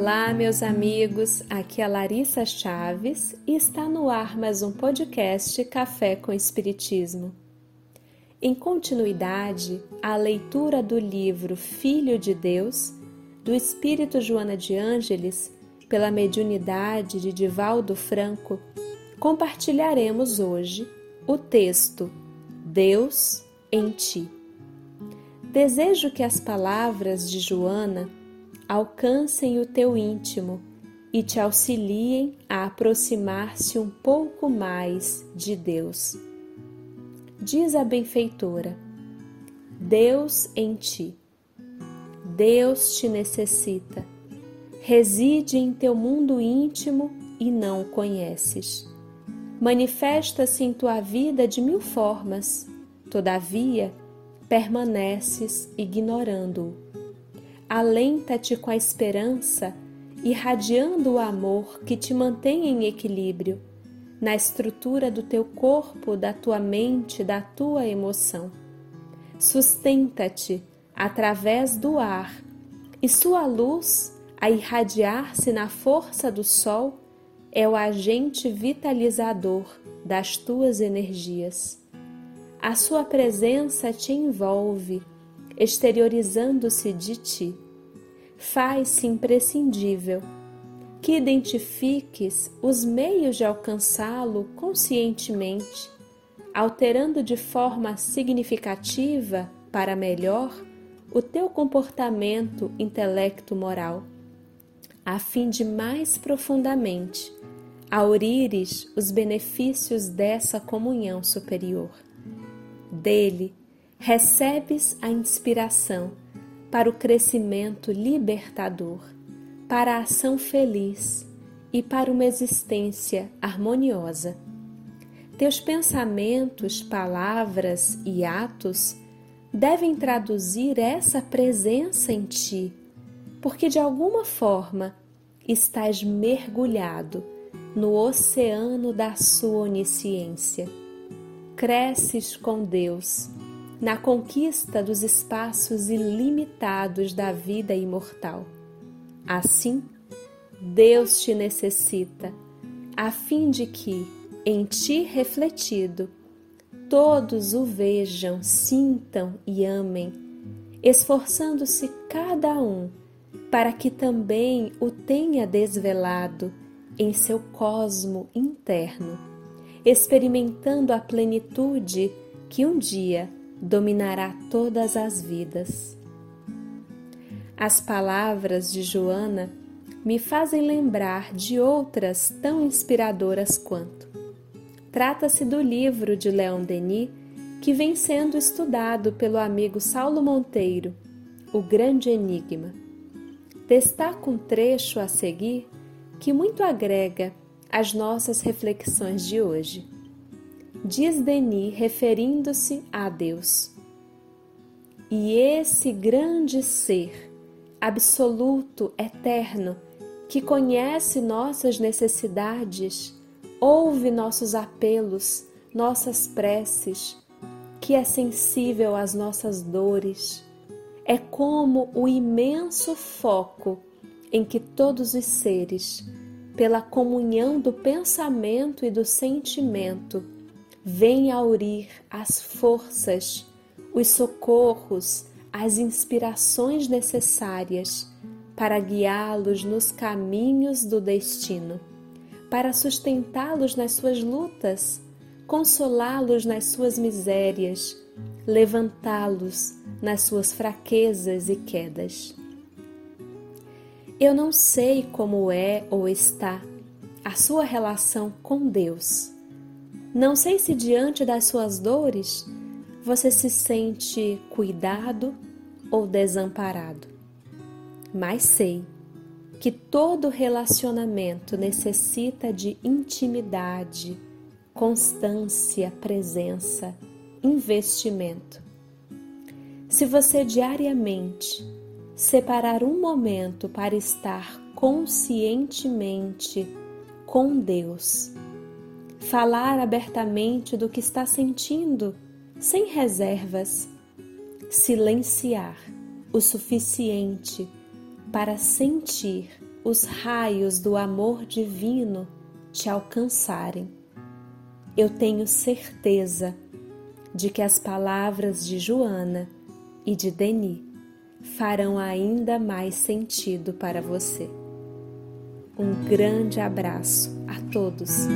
Olá, meus amigos. Aqui é Larissa Chaves e está no ar mais um podcast Café com Espiritismo. Em continuidade à leitura do livro Filho de Deus, do Espírito Joana de Ângeles, pela mediunidade de Divaldo Franco, compartilharemos hoje o texto Deus em Ti. Desejo que as palavras de Joana alcancem o teu íntimo e te auxiliem a aproximar-se um pouco mais de Deus. Diz a benfeitora: Deus em ti. Deus te necessita. Reside em teu mundo íntimo e não o conheces. Manifesta-se em tua vida de mil formas, todavia permaneces ignorando-o alenta-te com a esperança, irradiando o amor que te mantém em equilíbrio, na estrutura do teu corpo, da tua mente, da tua emoção. Sustenta-te através do ar e sua luz, a irradiar-se na força do sol, é o agente vitalizador das tuas energias. A sua presença te envolve exteriorizando-se de ti. Faz-se imprescindível que identifiques os meios de alcançá-lo conscientemente, alterando de forma significativa para melhor o teu comportamento intelecto-moral, a fim de mais profundamente aurires os benefícios dessa comunhão superior. Dele recebes a inspiração para o crescimento libertador, para a ação feliz e para uma existência harmoniosa. Teus pensamentos, palavras e atos devem traduzir essa presença em ti, porque de alguma forma estás mergulhado no oceano da sua onisciência. Cresces com Deus na conquista dos espaços ilimitados da vida imortal. Assim, Deus te necessita, a fim de que, em ti refletido, todos o vejam, sintam e amem, esforçando-se cada um para que também o tenha desvelado em seu cosmo interno, experimentando a plenitude que um dia dominará todas as vidas. As palavras de Joana me fazem lembrar de outras tão inspiradoras quanto. Trata-se do livro de Leon Denis que vem sendo estudado pelo amigo Saulo Monteiro, O Grande Enigma. Destaco um trecho a seguir que muito agrega às nossas reflexões de hoje diz Denis referindo-se a Deus. E esse grande ser, absoluto, eterno, que conhece nossas necessidades, ouve nossos apelos, nossas preces, que é sensível às nossas dores, é como o imenso foco em que todos os seres, pela comunhão do pensamento e do sentimento, vem aurir as forças, os socorros, as inspirações necessárias para guiá-los nos caminhos do destino, para sustentá-los nas suas lutas, consolá-los nas suas misérias, levantá-los nas suas fraquezas e quedas. Eu não sei como é ou está a sua relação com Deus não sei se diante das suas dores você se sente cuidado ou desamparado, mas sei que todo relacionamento necessita de intimidade, constância, presença, investimento. Se você diariamente separar um momento para estar conscientemente com Deus, falar abertamente do que está sentindo, sem reservas, silenciar o suficiente para sentir os raios do amor divino te alcançarem, eu tenho certeza de que as palavras de Joana e de Denis farão ainda mais sentido para você. Um grande abraço a todos.